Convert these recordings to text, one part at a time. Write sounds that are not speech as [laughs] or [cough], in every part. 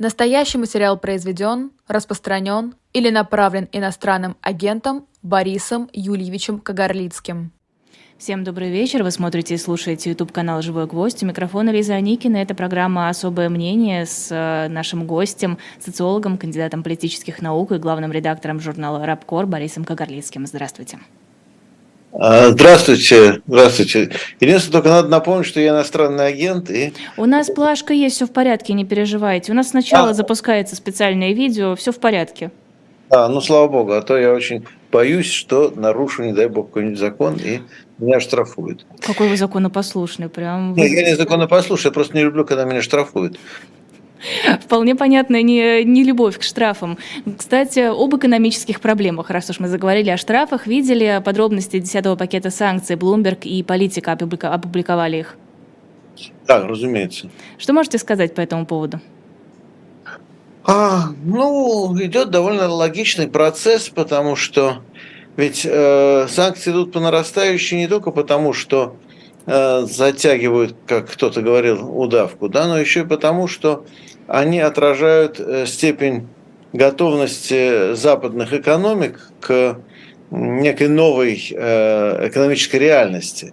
Настоящий материал произведен, распространен или направлен иностранным агентом Борисом Юльевичем Кагарлицким. Всем добрый вечер. Вы смотрите и слушаете YouTube канал «Живой гвоздь». У микрофона Лиза Аникина. Это программа «Особое мнение» с э, нашим гостем, социологом, кандидатом политических наук и главным редактором журнала «Рабкор» Борисом Кагарлицким. Здравствуйте. А, здравствуйте, здравствуйте. Единственное, только надо напомнить, что я иностранный агент. И... У нас плашка есть, все в порядке, не переживайте. У нас сначала а... запускается специальное видео, все в порядке. А, ну слава богу, а то я очень боюсь, что нарушу, не дай бог, какой-нибудь закон, и меня штрафуют. Какой вы законопослушный, прям. Нет, я не законопослушный, я просто не люблю, когда меня штрафуют. Вполне понятно, не, не любовь к штрафам. Кстати, об экономических проблемах, раз уж мы заговорили о штрафах, видели подробности 10-го пакета санкций. Bloomberg и Политика опубликовали их. Да, разумеется. Что можете сказать по этому поводу? А, ну, идет довольно логичный процесс, потому что ведь э, санкции идут по нарастающей не только потому, что э, затягивают, как кто-то говорил, удавку, да, но еще и потому, что они отражают э, степень готовности западных экономик к некой новой э, экономической реальности,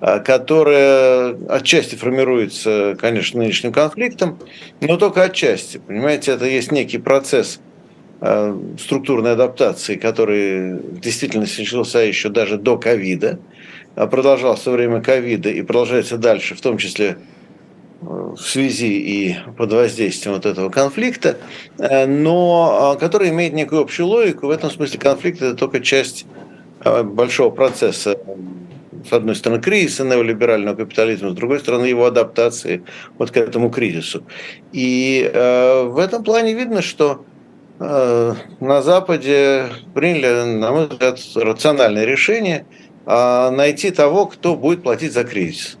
э, которая отчасти формируется, конечно, нынешним конфликтом, но только отчасти. Понимаете, это есть некий процесс структурной адаптации, который действительно начался еще даже до ковида, продолжался во время ковида и продолжается дальше, в том числе в связи и под воздействием вот этого конфликта, э, но а, который имеет некую общую логику. В этом смысле конфликт – это только часть а, большого процесса с одной стороны, кризиса неолиберального капитализма, с другой стороны, его адаптации вот к этому кризису. И э, в этом плане видно, что э, на Западе приняли, на мой взгляд, рациональное решение э, найти того, кто будет платить за кризис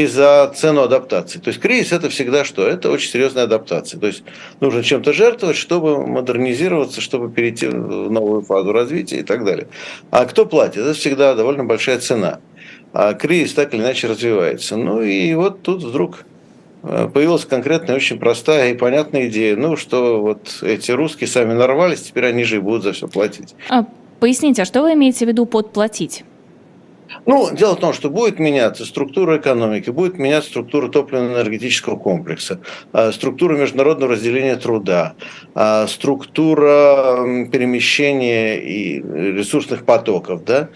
и за цену адаптации. То есть кризис это всегда что? Это очень серьезная адаптация. То есть нужно чем-то жертвовать, чтобы модернизироваться, чтобы перейти в новую фазу развития и так далее. А кто платит? Это всегда довольно большая цена. А кризис так или иначе развивается. Ну и вот тут вдруг э, появилась конкретная, очень простая и понятная идея. Ну, что вот эти русские сами нарвались, теперь они же и будут за все платить. А, поясните, а что вы имеете в виду под платить? Ну, дело в том, что будет меняться структура экономики, будет меняться структура топливно-энергетического комплекса, а, структура международного разделения труда, а, структура перемещения и ресурсных потоков, да,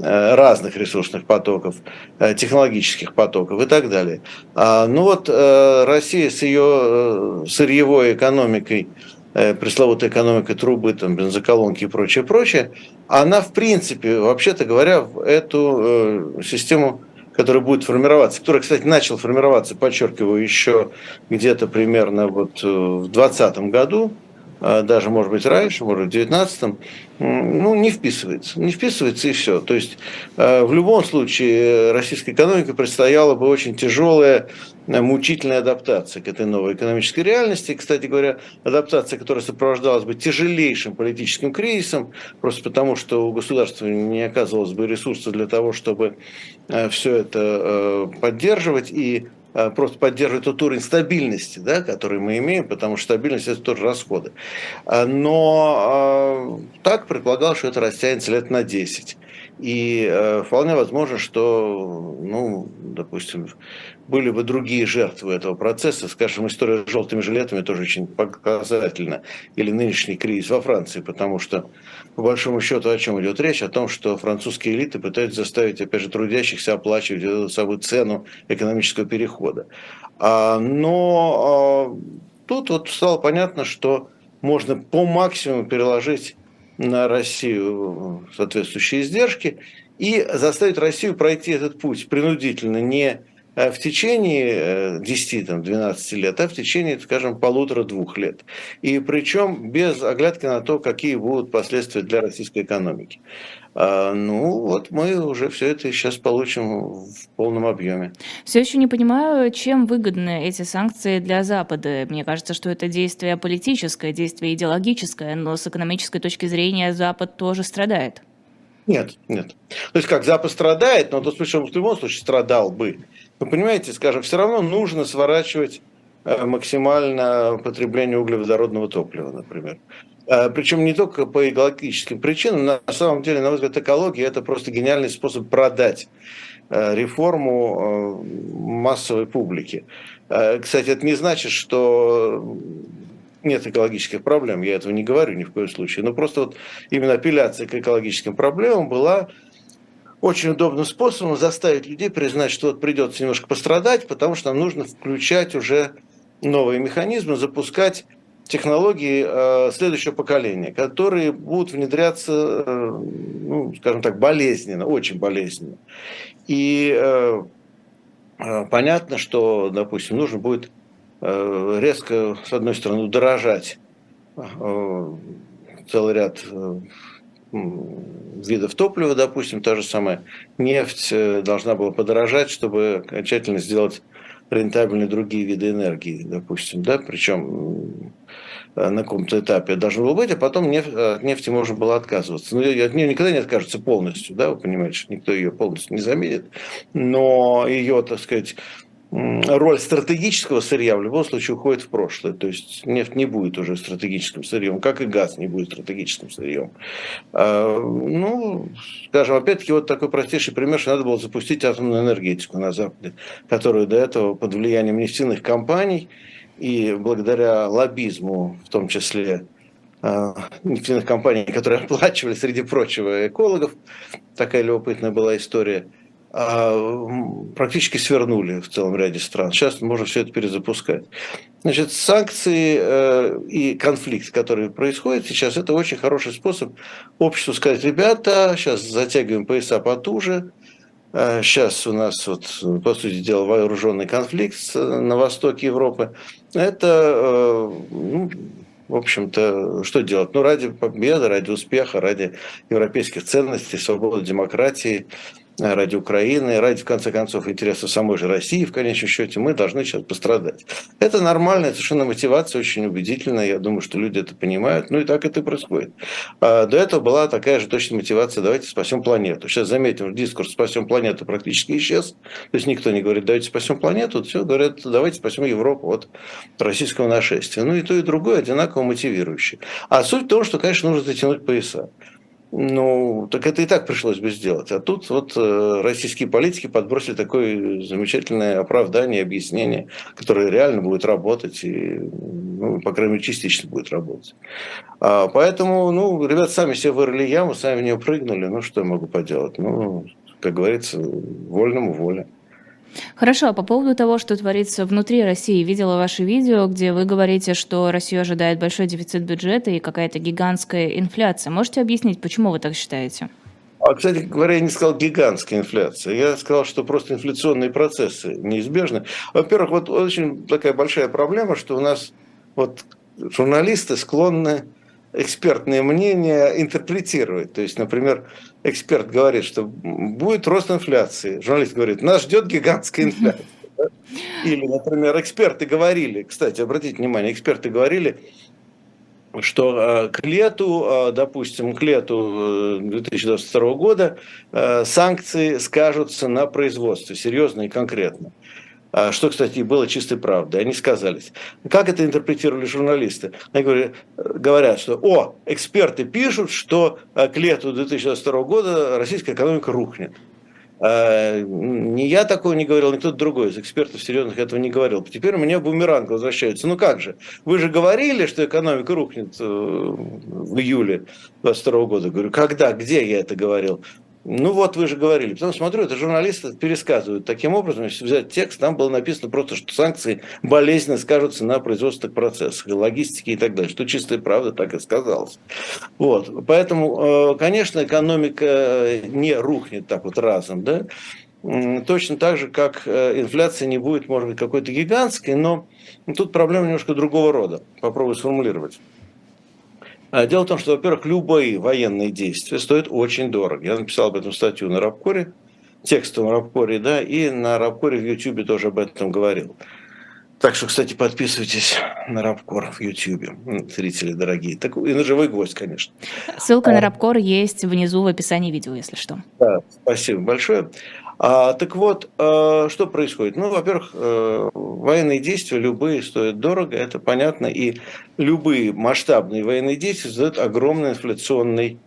э, разных ресурсных потоков, э, технологических потоков и так далее. А, ну вот э, Россия с ее сырьевой экономикой Э, пресловутая экономика трубы, там, бензоколонки и прочее, прочее, она, в принципе, вообще-то говоря, в эту э, систему который будет формироваться, который, кстати, начал формироваться, подчеркиваю, еще где-то примерно вот э, в 2020 году, даже, может быть, раньше, может, в 19 ну, не вписывается. Не вписывается и все. То есть, а, в любом случае, российской экономике предстояла бы очень тяжелая, э, мучительная адаптация к этой новой экономической реальности. Кстати говоря, адаптация, которая сопровождалась бы тяжелейшим политическим кризисом, просто потому, что у государства не оказывалось бы ресурсов для того, чтобы э, все это э, поддерживать и Э, просто поддерживает тот уровень стабильности, да, который мы имеем, потому что стабильность – это тоже расходы. Э, но э, так предполагал, что это растянется лет на 10. И вполне возможно, что, ну, допустим, были бы другие жертвы этого процесса. Скажем, история с желтыми жилетами тоже очень показательна. Или нынешний кризис во Франции, потому что по большому счету о чем идет речь? О том, что французские элиты пытаются заставить, опять же, трудящихся оплачивать эту самую цену экономического перехода. А, но а, тут вот стало понятно, что можно по максимуму переложить на Россию соответствующие издержки и заставить Россию пройти этот путь принудительно, не в течение 10-12 э, лет, а в течение, скажем, полутора-двух лет. И причем без оглядки на то, какие будут последствия для российской экономики. А, ну, вот мы уже все это сейчас получим в полном объеме. Все еще не понимаю, чем выгодны эти санкции для Запада. Мне кажется, что это действие политическое, действие идеологическое, но с экономической точки зрения Запад тоже страдает. Нет, нет. То есть как Запад страдает, но в любом случае страдал бы. Вы понимаете, скажем, все равно нужно сворачивать максимально потребление углеводородного топлива, например. Причем не только по экологическим причинам, на самом деле, на мой взгляд, экология – это просто гениальный способ продать реформу массовой публике. Кстати, это не значит, что нет экологических проблем, я этого не говорю ни в коем случае, но просто вот именно апелляция к экологическим проблемам была очень удобным способом заставить людей признать, что вот придется немножко пострадать, потому что нам нужно включать уже новые механизмы, запускать технологии э, следующего поколения, которые будут внедряться, э, ну, скажем так, болезненно, очень болезненно. И э, понятно, что, допустим, нужно будет резко, с одной стороны, удорожать э, целый ряд видов топлива, допустим, та же самая нефть должна была подорожать, чтобы окончательно сделать рентабельны другие виды энергии, допустим, да, причем на каком-то этапе должно было быть, а потом нефть, от нефти можно было отказываться. Но от нее никогда не откажется полностью, да, вы понимаете, что никто ее полностью не заменит, но ее, так сказать, роль стратегического сырья в любом случае уходит в прошлое. То есть нефть не будет уже стратегическим сырьем, как и газ не будет стратегическим сырьем. А, ну, скажем, опять-таки, вот такой простейший пример, что надо было запустить атомную энергетику на Западе, которую до этого под влиянием нефтяных компаний и благодаря лоббизму, в том числе а, нефтяных компаний, которые оплачивали, среди прочего, экологов, такая любопытная была история – практически свернули в целом ряде стран. Сейчас можно все это перезапускать. Значит, санкции э, и конфликт, который происходит сейчас, это очень хороший способ обществу сказать, ребята, сейчас затягиваем пояса потуже, сейчас у нас, вот, по сути дела, вооруженный конфликт на востоке Европы. Это, э, ну, в общем-то, что делать? Ну, ради победы, ради успеха, ради европейских ценностей, свободы, демократии – ради Украины, ради, в конце концов, интересов самой же России, в конечном счете, мы должны сейчас пострадать. Это нормальная совершенно мотивация, очень убедительная. Я думаю, что люди это понимают. Ну и так это и происходит. А до этого была такая же точно мотивация, давайте спасем планету. Сейчас заметим, дискурс «спасем планету» практически исчез. То есть никто не говорит «давайте спасем планету», все говорят «давайте спасем Европу от российского нашествия». Ну и то, и другое одинаково мотивирующее. А суть в том, что, конечно, нужно затянуть пояса. Ну, так это и так пришлось бы сделать. А тут вот э, российские политики подбросили такое замечательное оправдание, объяснение, которое реально будет работать и, ну, по крайней мере, частично будет работать. А, поэтому, ну, ребята сами себе вырыли яму, сами в нее прыгнули. Ну, что я могу поделать? Ну, как говорится, вольному воля. Хорошо, а по поводу того, что творится внутри России, видела ваше видео, где вы говорите, что Россию ожидает большой дефицит бюджета и какая-то гигантская инфляция. Можете объяснить, почему вы так считаете? А, кстати говоря, я не сказал гигантская инфляция. Я сказал, что просто инфляционные процессы неизбежны. Во-первых, вот очень такая большая проблема, что у нас вот журналисты склонны экспертные мнения интерпретировать. То есть, например, эксперт говорит, что будет рост инфляции. Журналист говорит, нас ждет гигантская инфляция. [laughs] Или, например, эксперты говорили, кстати, обратите внимание, эксперты говорили, что э, к лету, э, допустим, к лету 2022 э, года санкции скажутся на производстве, серьезно и конкретно. А, что, кстати, было чистой правдой. Они сказались. Как это интерпретировали журналисты? Они говорят, говорят, что о, эксперты пишут, что а, к лету 2022 года российская экономика рухнет. А, ни я такого не говорил, ни кто-то другой из экспертов серьезных этого не говорил. Теперь у меня бумеранг возвращается. Ну как же? Вы же говорили, что экономика рухнет э, в июле 2022 года. Говорю, когда, где я это говорил? Ну вот вы же говорили. Потом смотрю, это журналисты пересказывают таким образом. Если взять текст, там было написано просто, что санкции болезненно скажутся на производственных процессах, логистике и так далее. Что чистая правда так и сказалось. Вот. Поэтому, э, конечно, экономика не рухнет так вот разом. Да? Точно так же, как э, инфляция не будет, может быть, какой-то гигантской, но тут проблема немножко другого рода. Попробую сформулировать. А, дело в том, что, во-первых, любые военные действия стоят очень дорого. Я написал об этом статью на Рабкоре, текстовом Рабкоре, да, и на Рабкоре в Ютьюбе тоже об этом говорил. Так что, кстати, подписывайтесь на Рабкор в Ютьюбе, зрители дорогие. Так, и на живой гвоздь, конечно. Ссылка а, на Рабкор есть внизу в описании видео, если что. Да, спасибо большое. А, так вот, а, что происходит? Ну, во-первых, а, военные действия любые стоят дорого, это понятно, и любые масштабные военные действия создают огромный инфляционный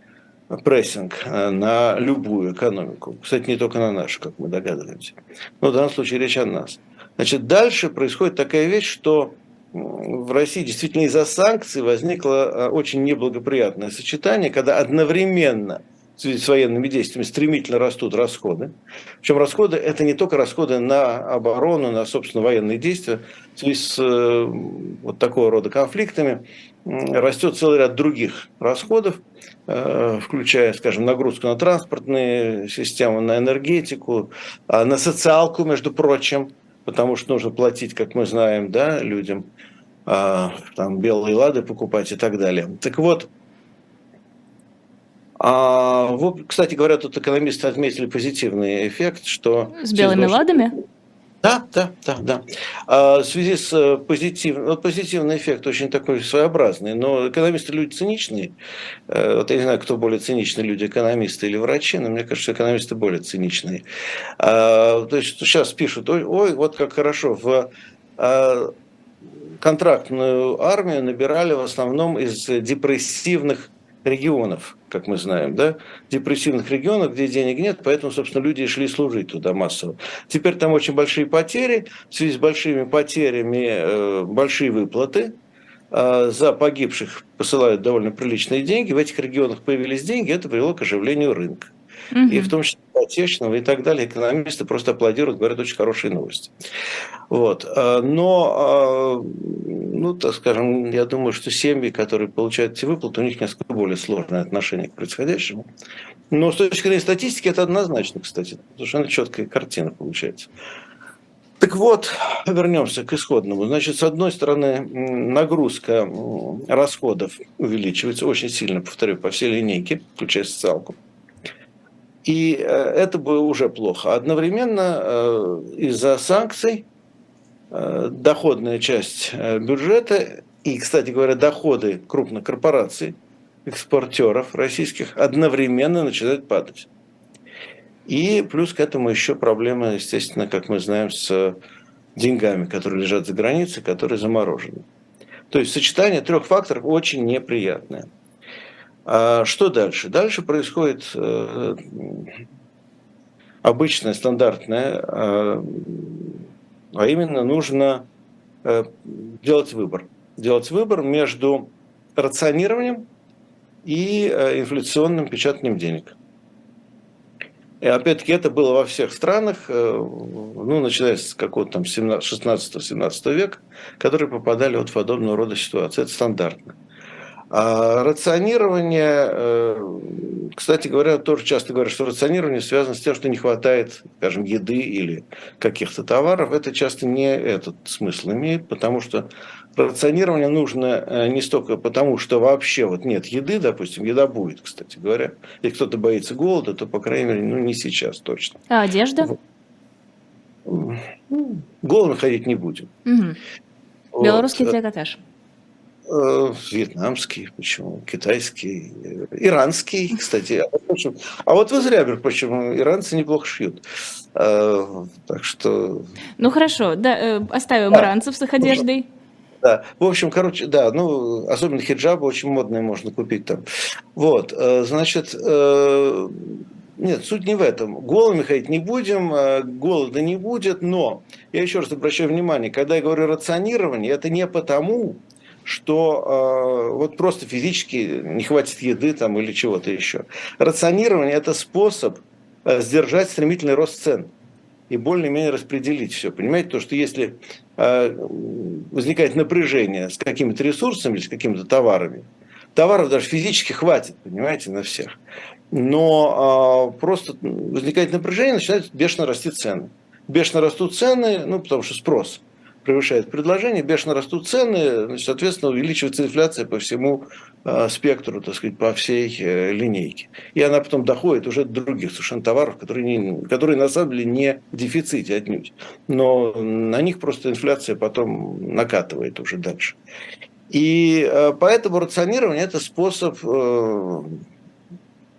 прессинг на любую экономику. Кстати, не только на нашу, как мы догадываемся. Но в данном случае речь о нас. Значит, дальше происходит такая вещь, что в России действительно из-за санкций возникло очень неблагоприятное сочетание, когда одновременно – в связи с военными действиями стремительно растут расходы. Причем расходы – это не только расходы на оборону, на, собственно, военные действия. В связи с э, вот такого рода конфликтами растет целый ряд других расходов, э, включая, скажем, нагрузку на транспортные системы, на энергетику, а на социалку, между прочим, потому что нужно платить, как мы знаем, да, людям, а, там, белые лады покупать и так далее. Так вот, а, вот, кстати говоря, тут экономисты отметили позитивный эффект, что... С белыми ладами? Да, да, да, да. А, в связи с э, позитивным, вот позитивный эффект очень такой своеобразный, но экономисты люди циничные. Э, вот я не знаю, кто более циничный, люди экономисты или врачи, но мне кажется, экономисты более циничные. А, то есть сейчас пишут, ой, ой вот как хорошо, в а, контрактную армию набирали в основном из депрессивных регионов, как мы знаем, да, депрессивных регионов, где денег нет, поэтому, собственно, люди шли служить туда массово. Теперь там очень большие потери, в связи с большими потерями э, большие выплаты, э, за погибших посылают довольно приличные деньги, в этих регионах появились деньги, это привело к оживлению рынка. Угу. И в том числе отечественного и так далее. Экономисты просто аплодируют, говорят, очень хорошие новости. Вот. А, но, а, ну, так скажем, я думаю, что семьи, которые получают эти выплаты, у них несколько более сложное отношение к происходящему. Но с точки зрения статистики это однозначно, кстати. Совершенно четкая картина получается. Так вот, вернемся к исходному. Значит, с одной стороны, нагрузка расходов увеличивается очень сильно, повторю, по всей линейке, включая социалку. И э, это было уже плохо. Одновременно э, из-за санкций э, доходная часть бюджета и, кстати говоря, доходы крупных корпораций, экспортеров российских одновременно начинают падать. И плюс к этому еще проблема, естественно, как мы знаем, с деньгами, которые лежат за границей, которые заморожены. То есть сочетание трех факторов очень неприятное. А что дальше? Дальше происходит э, обычное, стандартное, э, а именно нужно э, делать выбор. Делать выбор между рационированием и инфляционным печатанием денег. И опять-таки это было во всех странах, ну, начиная с какого-то там 16-17 века, которые попадали вот в подобного рода ситуации. Это стандартно. А рационирование, э, кстати говоря, тоже часто говорят, что рационирование связано с тем, что не хватает, скажем, еды или каких-то товаров. Это часто не этот смысл имеет, потому что рационирование нужно э, не столько потому, что вообще вот нет еды, допустим, еда будет, кстати говоря. Если кто-то боится голода, то, по крайней мере, ну не сейчас точно. А одежда? Вот. Голодно ходить не будем. Угу. Белорусский вот. трикотаж. Э, вьетнамский, почему, китайский, э, иранский, [laughs] кстати. А вот вы зря, почему иранцы неплохо шьют. Э, так что... Ну хорошо, да, оставим да. иранцев с их одеждой. Да, в общем, короче, да, ну, особенно хиджабы очень модные можно купить там. Вот, значит, нет, суть не в этом. Голыми ходить не будем, голода не будет, но я еще раз обращаю внимание, когда я говорю рационирование, это не потому, что э, вот просто физически не хватит еды там или чего-то еще. Рационирование – это способ э, сдержать стремительный рост цен и более-менее распределить все. Понимаете, то, что если э, возникает напряжение с какими-то ресурсами или с какими-то товарами, товаров даже физически хватит, понимаете, на всех. Но э, просто возникает напряжение, начинают бешено расти цены. Бешено растут цены, ну, потому что спрос – превышает предложение, бешено растут цены, значит, соответственно, увеличивается инфляция по всему э, спектру, так сказать, по всей э, линейке. И она потом доходит уже до других совершенно товаров, которые, не, которые на самом деле не в дефиците отнюдь. Но на них просто инфляция потом накатывает уже дальше. И э, поэтому рационирование – это способ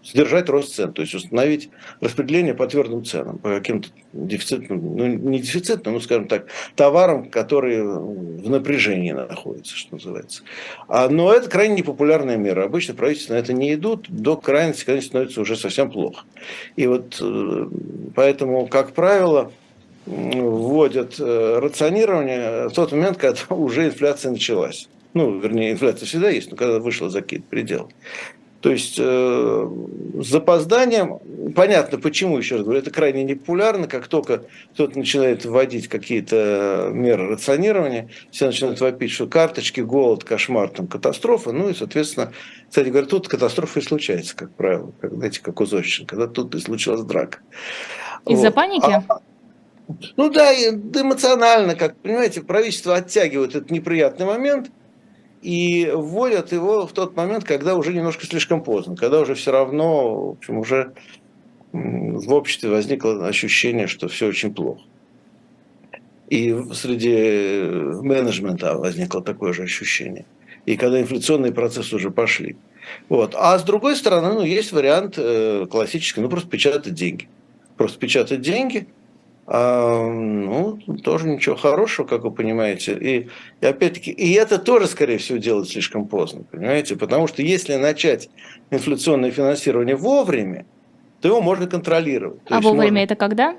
сдержать рост цен, то есть установить распределение по твердым ценам, по каким-то дефицитным, ну не дефицитным, ну скажем так, товарам, которые в напряжении находятся, что называется. А, но это крайне непопулярная мера. Обычно правительства на это не идут, до крайности, конечно, становится уже совсем плохо. И вот э, поэтому, как правило, вводят э, рационирование в тот момент, когда [laughs] уже инфляция началась. Ну, вернее, инфляция всегда есть, но когда вышла за какие-то пределы. То есть э, с запозданием, понятно почему, еще раз говорю, это крайне непопулярно, как только кто-то начинает вводить какие-то меры рационирования, все начинают вопить, что карточки, голод, кошмар, там, катастрофа, ну и, соответственно, кстати говоря, тут катастрофа и случается, как правило, как, знаете, как у Зощенко, когда тут и случилась драка. Из-за вот. паники? А, ну да, эмоционально, как, понимаете, правительство оттягивает этот неприятный момент – и вводят его в тот момент, когда уже немножко слишком поздно, когда уже все равно, в общем, уже в обществе возникло ощущение, что все очень плохо. И среди менеджмента возникло такое же ощущение. И когда инфляционные процессы уже пошли. Вот. А с другой стороны, ну, есть вариант э, классический, ну, просто печатать деньги. Просто печатать деньги – ну, тоже ничего хорошего, как вы понимаете. И, и опять-таки, и это тоже, скорее всего, делать слишком поздно, понимаете? Потому что если начать инфляционное финансирование вовремя, то его можно контролировать. То а вовремя можно... это когда?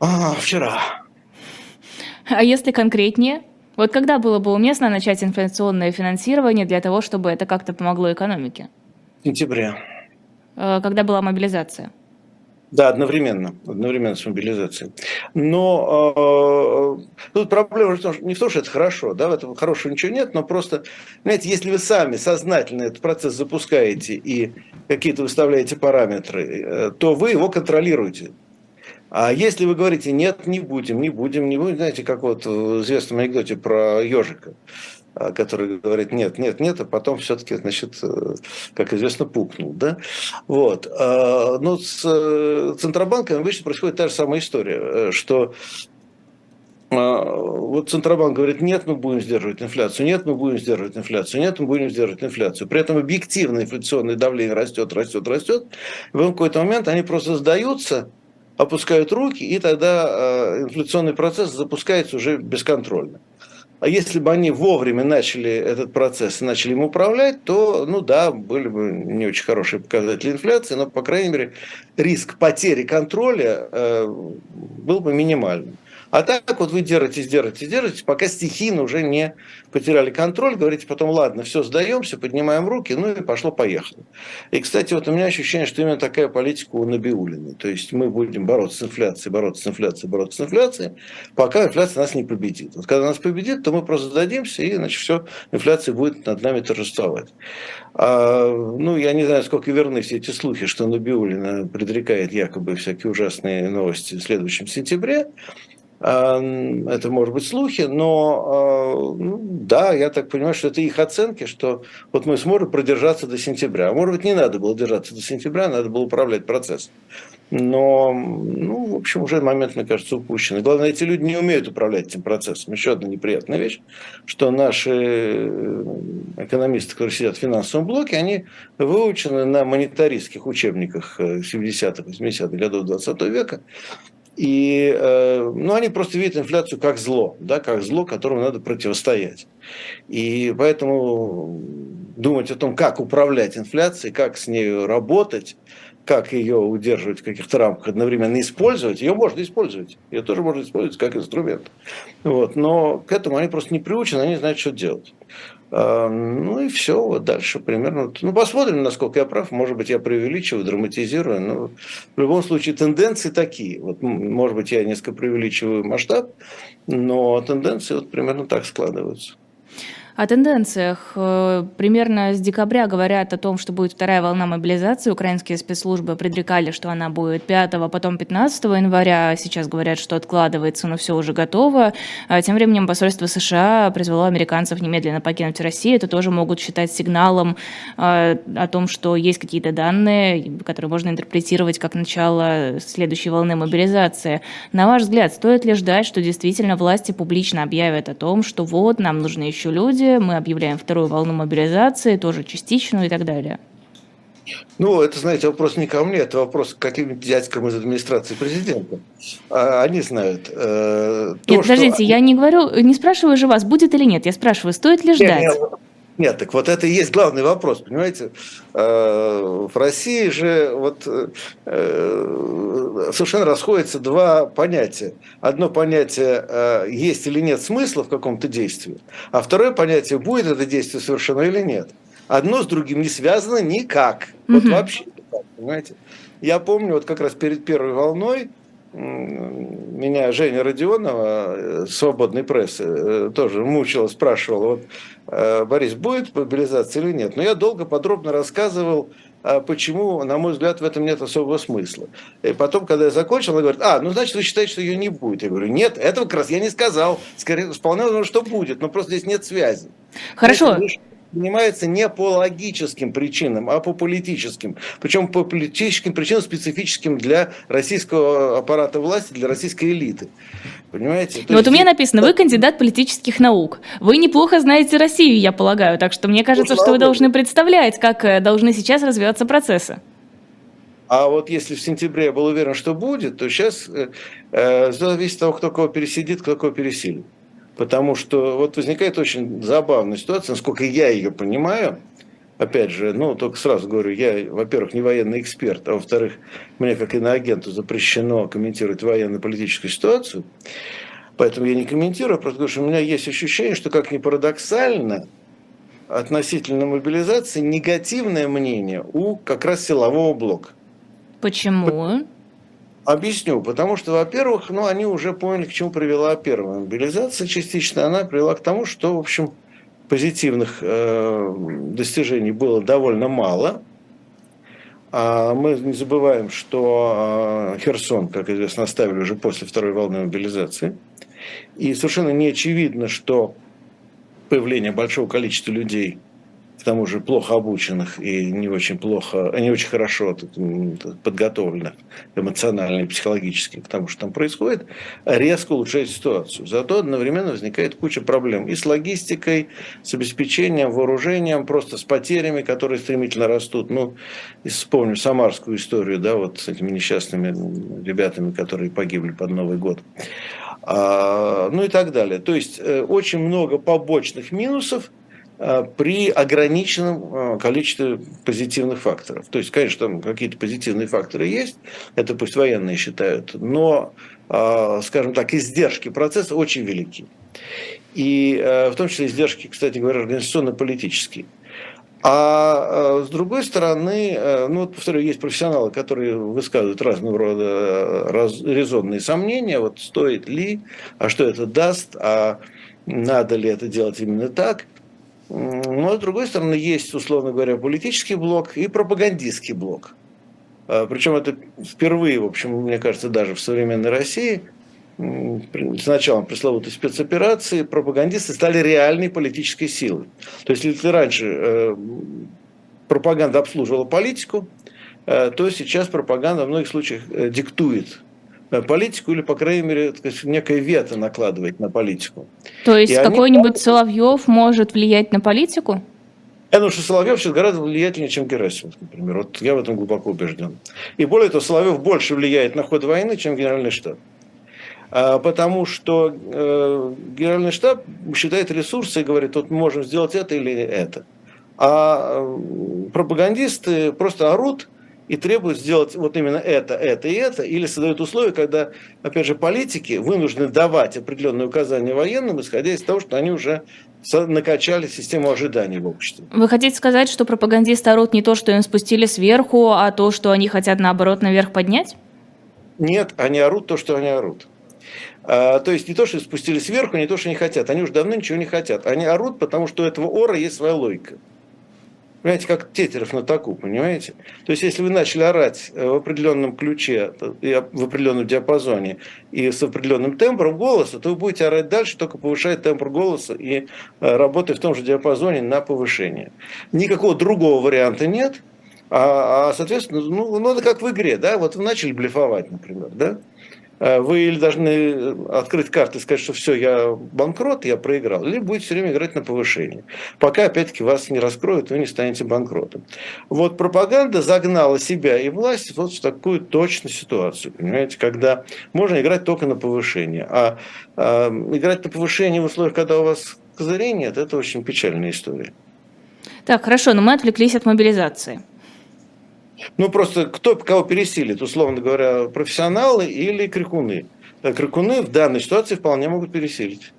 А, вчера. А если конкретнее? Вот когда было бы уместно начать инфляционное финансирование для того, чтобы это как-то помогло экономике? В сентябре. Э, когда была мобилизация? Да, одновременно, одновременно с мобилизацией. Но э, тут проблема в том, что не в том, что это хорошо, да, в этом хорошего ничего нет, но просто, знаете, если вы сами сознательно этот процесс запускаете и какие-то выставляете параметры, э, то вы его контролируете. А если вы говорите, нет, не будем, не будем, не будем, знаете, как вот в известном анекдоте про ежика, который говорит нет, нет, нет, а потом все-таки, значит, э, как известно, пукнул. Да? Вот. А, но с э, Центробанком обычно происходит та же самая история, э, что а, вот Центробанк говорит, нет, мы будем сдерживать инфляцию, нет, мы будем сдерживать инфляцию, нет, мы будем сдерживать инфляцию. При этом объективное инфляционное давление растет, растет, растет. И в какой-то момент они просто сдаются, опускают руки, и тогда инфляционный процесс запускается уже бесконтрольно. А если бы они вовремя начали этот процесс и начали им управлять, то, ну да, были бы не очень хорошие показатели инфляции, но, по крайней мере, риск потери контроля э, был бы минимальным. А так вот вы держитесь, держитесь, держитесь, пока стихийно уже не потеряли контроль, говорите потом, ладно, все, сдаемся, поднимаем руки, ну и пошло-поехало. И, кстати, вот у меня ощущение, что именно такая политика у Набиулиной. То есть мы будем бороться с инфляцией, бороться с инфляцией, бороться с инфляцией, пока инфляция нас не победит. Вот когда нас победит, то мы просто сдадимся, и, значит, все, инфляция будет над нами торжествовать. А, ну, я не знаю, сколько верны все эти слухи, что Набиулина предрекает якобы всякие ужасные новости в следующем сентябре. Это, может быть, слухи, но а, ну, да, я так понимаю, что это их оценки, что вот мы сможем продержаться до сентября. Может быть, не надо было держаться до сентября, надо было управлять процессом. Но, ну, в общем, уже момент, мне кажется, упущен. главное, эти люди не умеют управлять этим процессом. Еще одна неприятная вещь, что наши э, экономисты, которые сидят в финансовом блоке, они выучены на монетаристских учебниках 70-х, 80-х годов 20 века. И э, ну, они просто видят инфляцию как зло, да, как зло, которому надо противостоять. И поэтому думать о том, как управлять инфляцией, как с ней работать, как ее удерживать в каких-то рамках, одновременно использовать, ее можно использовать. Ее тоже можно использовать как инструмент. Вот. Но к этому они просто не приучены, они знают, что делать. Ну и все, вот дальше примерно. Ну, посмотрим, насколько я прав. Может быть, я преувеличиваю, драматизирую. Но в любом случае тенденции такие. Вот, может быть, я несколько преувеличиваю масштаб, но тенденции вот примерно так складываются. О тенденциях. Э, примерно с декабря говорят о том, что будет вторая волна мобилизации. Украинские спецслужбы предрекали, что она будет 5 потом 15 января. Сейчас говорят, что откладывается, но все уже готово. А тем временем посольство США призвало американцев немедленно покинуть Россию. Это тоже могут считать сигналом э, о том, что есть какие-то данные, которые можно интерпретировать как начало следующей волны мобилизации. На ваш взгляд, стоит ли ждать, что действительно власти публично объявят о том, что вот, нам нужны еще люди, мы объявляем вторую волну мобилизации, тоже частичную и так далее. Ну, это, знаете, вопрос не ко мне, это вопрос к каким-нибудь дядькам из администрации президента. А, они знают. Э, то, нет, подождите, что... я не говорю, не спрашиваю же вас, будет или нет. Я спрашиваю, стоит ли ждать? Нет, нет, нет, так вот это и есть главный вопрос, понимаете? Э, в России же вот э, совершенно расходятся два понятия. Одно понятие э, есть или нет смысла в каком-то действии, а второе понятие будет это действие совершено или нет. Одно с другим не связано никак. Вот вообще никак, понимаете? Я помню, вот как раз перед первой волной меня Женя Родионова, свободной прессы, тоже мучила, спрашивала, вот Э, Борис, будет мобилизация или нет? Но я долго, подробно рассказывал, а почему, на мой взгляд, в этом нет особого смысла. И потом, когда я закончил, он говорит, а, ну, значит, вы считаете, что ее не будет. Я говорю, нет, этого как раз я не сказал. Скорее, вполне возможно, что будет, но просто здесь нет связи. Хорошо принимается не по логическим причинам, а по политическим. Причем по политическим причинам, специфическим для российского аппарата власти, для российской элиты. Понимаете? То вот есть... у меня написано, вы кандидат политических наук. Вы неплохо знаете Россию, я полагаю. Так что мне кажется, ну, что вы должны представлять, как э, должны сейчас развиваться процессы. А вот если в сентябре я был уверен, что будет, то сейчас э, э, зависит от того, кто кого пересидит, кто кого пересилит. Потому что вот возникает очень забавная ситуация, насколько я ее понимаю. Опять же, ну, только сразу говорю, я, во-первых, не военный эксперт, а во-вторых, мне, как иноагенту, запрещено комментировать военно-политическую ситуацию. Поэтому я не комментирую, просто потому что у меня есть ощущение, что, как ни парадоксально, относительно мобилизации негативное мнение у как раз силового блока. Почему? Объясню. Потому что, во-первых, ну, они уже поняли, к чему привела первая мобилизация частично. Она привела к тому, что, в общем, позитивных э, достижений было довольно мало. А мы не забываем, что э, Херсон, как известно, оставили уже после второй волны мобилизации. И совершенно не очевидно, что появление большого количества людей – к тому же плохо обученных и не очень плохо, не очень хорошо подготовленных эмоционально и психологически к тому, что там происходит, резко улучшает ситуацию. Зато одновременно возникает куча проблем и с логистикой, с обеспечением, вооружением, просто с потерями, которые стремительно растут. Ну, вспомню самарскую историю, да, вот с этими несчастными ребятами, которые погибли под Новый год. А, ну и так далее. То есть э, очень много побочных минусов – при ограниченном э, количестве позитивных факторов. То есть, конечно, там какие-то позитивные факторы есть, это пусть военные считают, но, э, скажем так, издержки процесса очень велики. И в том числе издержки, кстати говоря, организационно-политические. А с другой стороны, ну, вот, повторю, есть профессионалы, которые высказывают разного рода раз, резонные сомнения, вот стоит ли, а что это даст, а надо ли это делать именно так – но, с другой стороны, есть, условно говоря, политический блок и пропагандистский блок. А, Причем это впервые, в общем, мне кажется, даже в современной России, с началом пресловутой спецоперации, пропагандисты стали реальной политической силой. То есть, если раньше э, пропаганда обслуживала политику, э, то сейчас пропаганда в многих случаях э, диктует политику или, по крайней мере, сказать, некое вето накладывает на политику. То есть какой-нибудь они... Соловьев может влиять на политику? Я думаю, что Соловьев сейчас гораздо влиятельнее, чем Герасимов, например. Вот я в этом глубоко убежден. И более того, Соловьев больше влияет на ход войны, чем Генеральный штаб. А, потому что э, Генеральный штаб считает ресурсы и говорит, вот мы можем сделать это или это. А э, пропагандисты просто орут и требуют сделать вот именно это, это и это, или создают условия, когда, опять же, политики вынуждены давать определенные указания военным, исходя из того, что они уже накачали систему ожиданий в обществе. Вы хотите сказать, что пропагандисты орут не то, что им спустили сверху, а то, что они хотят, наоборот, наверх поднять? Нет, они орут то, что они орут. А, то есть не то, что спустили сверху, не то, что они хотят. Они уже давно ничего не хотят. Они орут, потому что у этого ора есть своя логика. Понимаете, как Тетерев на таку, понимаете? То есть, если вы начали орать э, в определенном ключе, в определенном диапазоне и с определенным темпом голоса, то вы будете орать дальше, только повышая темп голоса и э, работая в том же диапазоне на повышение. Никакого другого варианта нет, а, а соответственно, ну, надо как в игре, да, вот вы начали блефовать, например, да, Э, вы или должны открыть карты и сказать, что все, я банкрот, я проиграл, или будете все время играть на повышение. Пока, опять-таки, вас не раскроют, вы не станете банкротом. Вот пропаганда загнала себя и власть вот в такую точную ситуацию, понимаете, когда можно играть только на повышение. А, а играть на повышение в условиях, когда у вас козырей нет, это очень печальная история. Так, хорошо, но мы отвлеклись от мобилизации. Ну, просто кто кого пересилит, условно говоря, профессионалы или крикуны. Крикуны в данной ситуации вполне могут пересилить.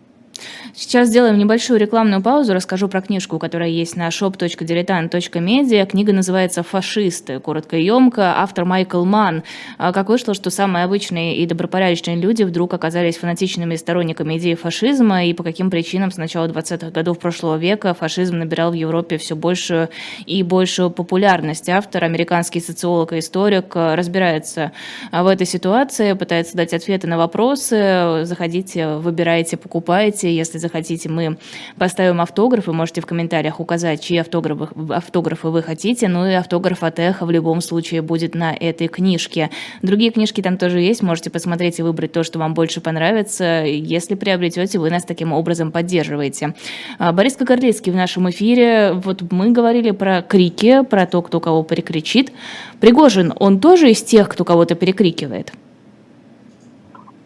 Сейчас сделаем небольшую рекламную паузу, расскажу про книжку, которая есть на shop.diletant.media. Книга называется «Фашисты», коротко и емко, автор Майкл Ман. А как вышло, что самые обычные и добропорядочные люди вдруг оказались фанатичными сторонниками идеи фашизма, и по каким причинам с начала 20-х годов прошлого века фашизм набирал в Европе все большую и большую популярность. Автор, американский социолог и историк, разбирается в этой ситуации, пытается дать ответы на вопросы. Заходите, выбирайте, покупайте. Если захотите, мы поставим автограф. Вы можете в комментариях указать, чьи автографы, автографы вы хотите. Ну и автограф от Эхо в любом случае будет на этой книжке. Другие книжки там тоже есть. Можете посмотреть и выбрать то, что вам больше понравится. Если приобретете, вы нас таким образом поддерживаете. А, Борис Кагарлицкий в нашем эфире. Вот мы говорили про крики, про то, кто кого перекричит. Пригожин, он тоже из тех, кто кого-то перекрикивает?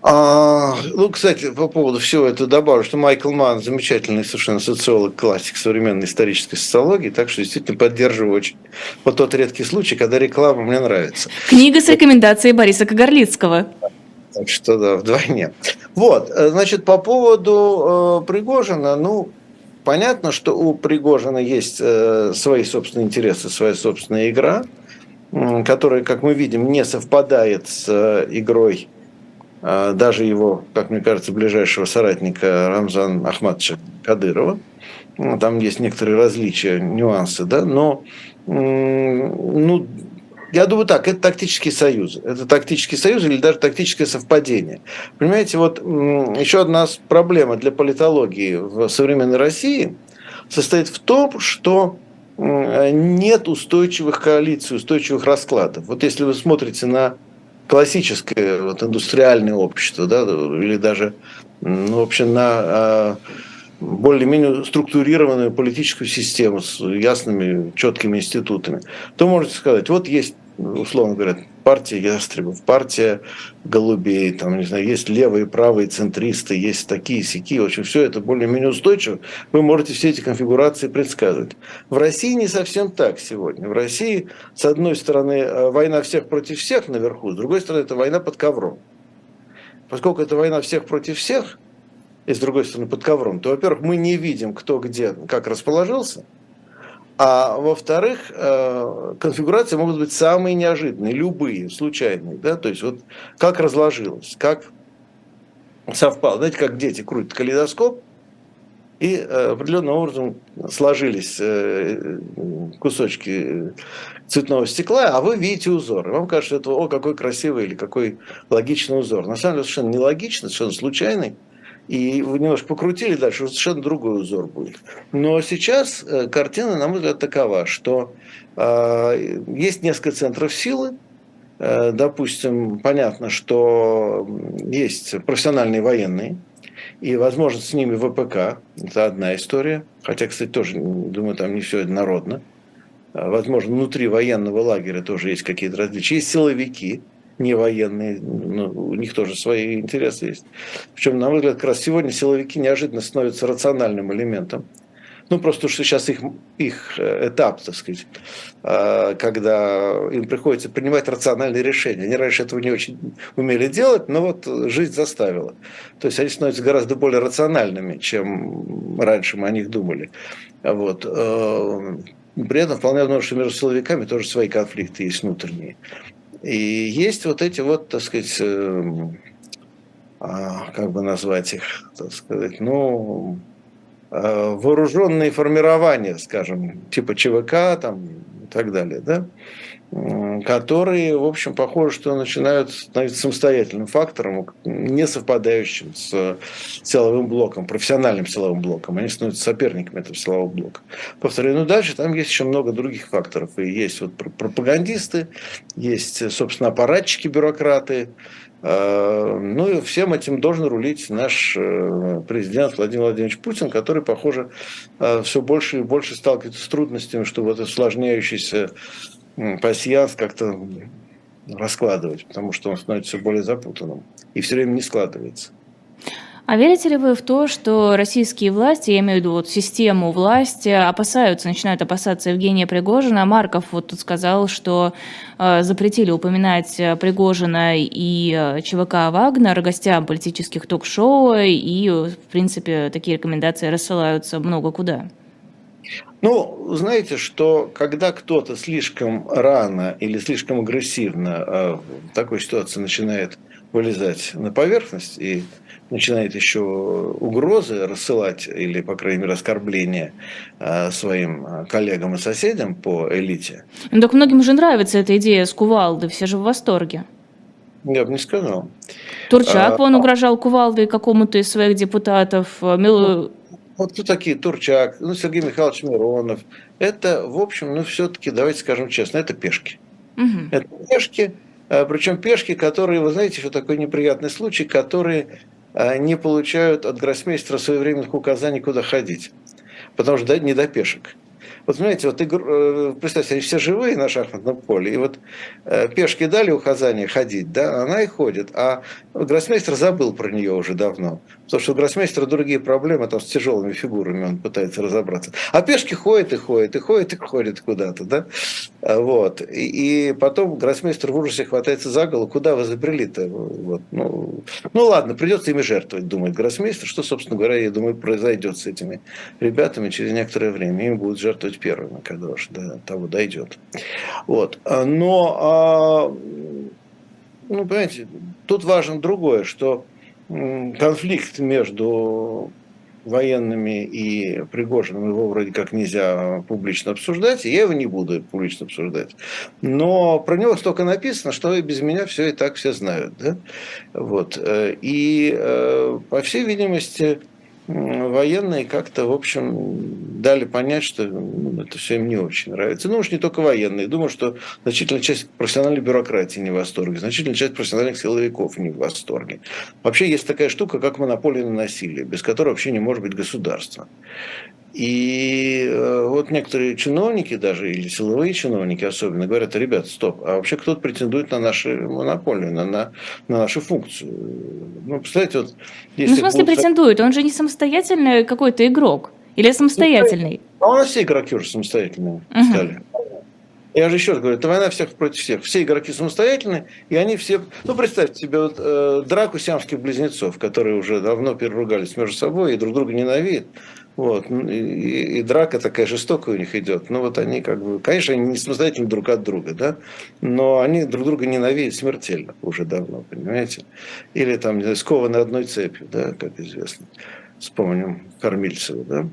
А, ну, кстати, по поводу всего этого добавлю, что Майкл Ман замечательный совершенно социолог, классик современной исторической социологии, так что действительно поддерживаю очень вот тот редкий случай, когда реклама мне нравится. Книга с рекомендацией Бориса Кагарлицкого. Так что да, вдвойне. Вот, э, значит, по поводу э, Пригожина, ну, понятно, что у Пригожина есть э, свои собственные интересы, своя собственная игра, э, которая, как мы видим, не совпадает с э, игрой даже его, как мне кажется, ближайшего соратника Рамзан Ахматовича Кадырова. Ну, там есть некоторые различия, нюансы, да, но ну, я думаю так, это тактический союз. Это тактический союз или даже тактическое совпадение. Понимаете, вот еще одна проблема для политологии в современной России состоит в том, что нет устойчивых коалиций, устойчивых раскладов. Вот если вы смотрите на классическое вот, индустриальное общество, да, или даже, ну, в общем, на а, более-менее структурированную политическую систему с ясными, четкими институтами, то можете сказать, вот есть, условно говоря, партия ястребов, партия голубей, там, не знаю, есть левые, правые, центристы, есть такие, сякие, в общем, все это более-менее устойчиво, вы можете все эти конфигурации предсказывать. В России не совсем так сегодня. В России, с одной стороны, э, война всех против всех наверху, с другой стороны, это война под ковром. Поскольку это война всех против всех, и с другой стороны под ковром, то, во-первых, мы не видим, кто где, как расположился – а во-вторых, э, конфигурации могут быть самые неожиданные, любые, случайные. Да? То есть вот как разложилось, как совпало. Знаете, как дети крутят калейдоскоп, и э, определенным образом сложились э, кусочки цветного стекла, а вы видите узор. И вам кажется, это о, какой красивый или какой логичный узор. На самом деле совершенно нелогичный, совершенно случайный и вы немножко покрутили дальше, совершенно другой узор будет. Но сейчас э, картина, на мой взгляд, такова, что э, есть несколько центров силы, э, допустим, понятно, что есть профессиональные военные, и, возможно, с ними ВПК, это одна история, хотя, кстати, тоже, думаю, там не все однородно. Возможно, внутри военного лагеря тоже есть какие-то различия. Есть силовики, не военные, ну, у них тоже свои интересы есть. Причем, на мой взгляд, как раз сегодня силовики неожиданно становятся рациональным элементом. Ну, просто что сейчас их, их э, этап, так сказать, э, когда им приходится принимать рациональные решения. Они раньше этого не очень умели делать, но вот жизнь заставила. То есть они становятся гораздо более рациональными, чем раньше мы о них думали. Вот. Э, при этом вполне возможно, что между силовиками тоже свои конфликты есть внутренние. И есть вот эти вот, так сказать, э, а, как бы назвать их, так сказать, ну, э, вооруженные формирования, скажем, типа ЧВК там и так далее, да, которые, в общем, похоже, что начинают становиться самостоятельным фактором, не совпадающим с силовым блоком, профессиональным силовым блоком. Они становятся соперниками этого силового блока. Повторяю, ну дальше там есть еще много других факторов. И есть вот пропагандисты, есть, собственно, аппаратчики, бюрократы, э, ну и всем этим должен рулить наш э, президент Владимир Владимирович Путин, который, похоже, э, все больше и больше сталкивается с трудностями, что вот этот усложняющийся пассианс как-то раскладывать, потому что он становится все более запутанным и все время не складывается. А верите ли вы в то, что российские власти, я имею в виду вот систему власти, опасаются, начинают опасаться Евгения Пригожина? Марков вот тут сказал, что э, запретили упоминать Пригожина и э, ЧВК «Вагнер» гостям политических ток-шоу, и, в принципе, такие рекомендации рассылаются много куда. Ну, знаете, что когда кто-то слишком рано или слишком агрессивно э, в такой ситуации начинает вылезать на поверхность и начинает еще угрозы рассылать или, по крайней мере, оскорбления э, своим коллегам и соседям по элите. Ну, так многим уже нравится эта идея с кувалды, все же в восторге. Я бы не сказал. Турчак, а, он угрожал кувалдой какому-то из своих депутатов. Ну, вот кто такие Турчак, ну, Сергей Михайлович Миронов. Это, в общем, ну, все-таки, давайте скажем честно, это пешки. Угу. Это пешки, а, причем пешки, которые, вы знаете, что такой неприятный случай, которые а, не получают от гроссмейстера своевременных указаний, куда ходить. Потому что да, не до пешек. Вот знаете, вот игр, э, представьте, они все живые на шахматном поле, и вот э, пешки дали указание ходить, да, она и ходит, а гроссмейстер забыл про нее уже давно. Потому что у гроссмейстера другие проблемы, там с тяжелыми фигурами он пытается разобраться. А пешки ходят и ходят, и ходят и ходят куда-то, да? А, вот. И, и потом гроссмейстер в ужасе хватается за голову, куда вы забрели-то? Вот. Ну, ну ладно, придется ими жертвовать, думает гроссмейстер, что, собственно говоря, я думаю, произойдет с этими ребятами через некоторое время. Им будут жертвовать первыми, когда уж до того дойдет. Вот. А, но, а, ну, понимаете, тут важно другое, что конфликт между военными и Пригожиным его вроде как нельзя публично обсуждать, и я его не буду публично обсуждать. Но про него столько написано, что и без меня все и так все знают. Да? Вот. Э, и, э, по всей видимости, военные как-то, в общем, дали понять, что ну, это все им не очень нравится. Ну уж не только военные. Думаю, что значительная часть профессиональной бюрократии не в восторге, значительная часть профессиональных силовиков не в восторге. Вообще есть такая штука, как монополия на насилие, без которой вообще не может быть государства. И э, вот некоторые чиновники даже, или силовые чиновники особенно, говорят, ребят, стоп, а вообще кто-то претендует на нашу монополию, на, на, на нашу функцию. Ну, представляете, вот... Если ну, в смысле будут... претендует? Он же не самостоятельный какой-то игрок. Или самостоятельный? Ну, а у нас все игроки уже самостоятельные uh-huh. стали. Я же еще раз говорю, это война всех против всех. Все игроки самостоятельные, и они все... Ну, представьте себе вот, э, драку сиамских близнецов, которые уже давно переругались между собой и друг друга ненавидят. Вот. Ну, и, и драка такая жестокая у них идет. Ну вот они как бы, конечно, они не самостоятельны друг от друга, да, но они друг друга ненавидят смертельно уже давно, понимаете? Или там, не скованы одной цепью, да, как известно. Вспомним Кормильцева, да.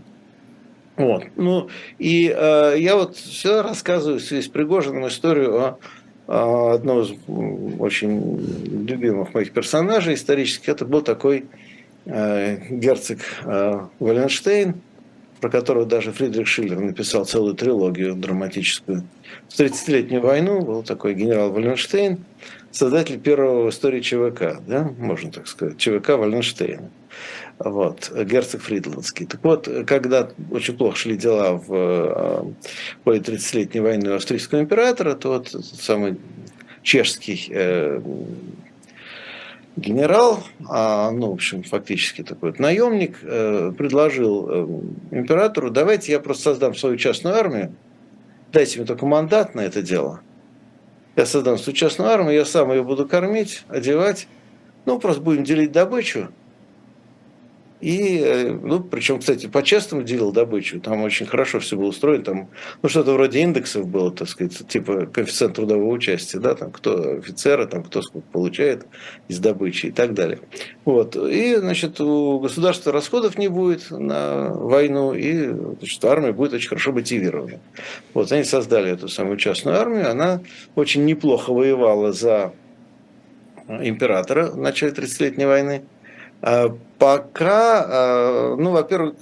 Вот. Ну, и э, я вот всегда рассказываю в связи с Пригожиным историю о, о одном из очень любимых моих персонажей исторических. Это был такой герцог э, Валенштейн, про которого даже Фридрих Шиллер написал целую трилогию драматическую. В 30-летнюю войну был такой генерал Валенштейн, создатель первого в истории ЧВК, да, можно так сказать, ЧВК Валенштейна. Вот, герцог Фридландский. Так вот, когда очень плохо шли дела в э, ходе 30-летней войны австрийского императора, то вот самый чешский генерал, а, ну, в общем, фактически такой вот наемник, э, предложил э, императору, давайте я просто создам свою частную армию, дайте мне только мандат на это дело. Я создам свою частную армию, я сам ее буду кормить, одевать, ну, просто будем делить добычу, И, э, ну, причем, кстати, по-честному делил добычу. Там очень хорошо все было устроено. Там, ну, что-то вроде индексов было, так сказать, типа коэффициент трудового участия, да, там, кто офицеры, там, кто сколько получает из добычи и так далее. Вот. И, значит, у государства расходов не будет на войну, и, значит, армия будет очень хорошо мотивирована. Вот, они создали эту самую частную армию, она очень неплохо воевала за императора в начале 30-летней войны. Пока, а, ну, во-первых,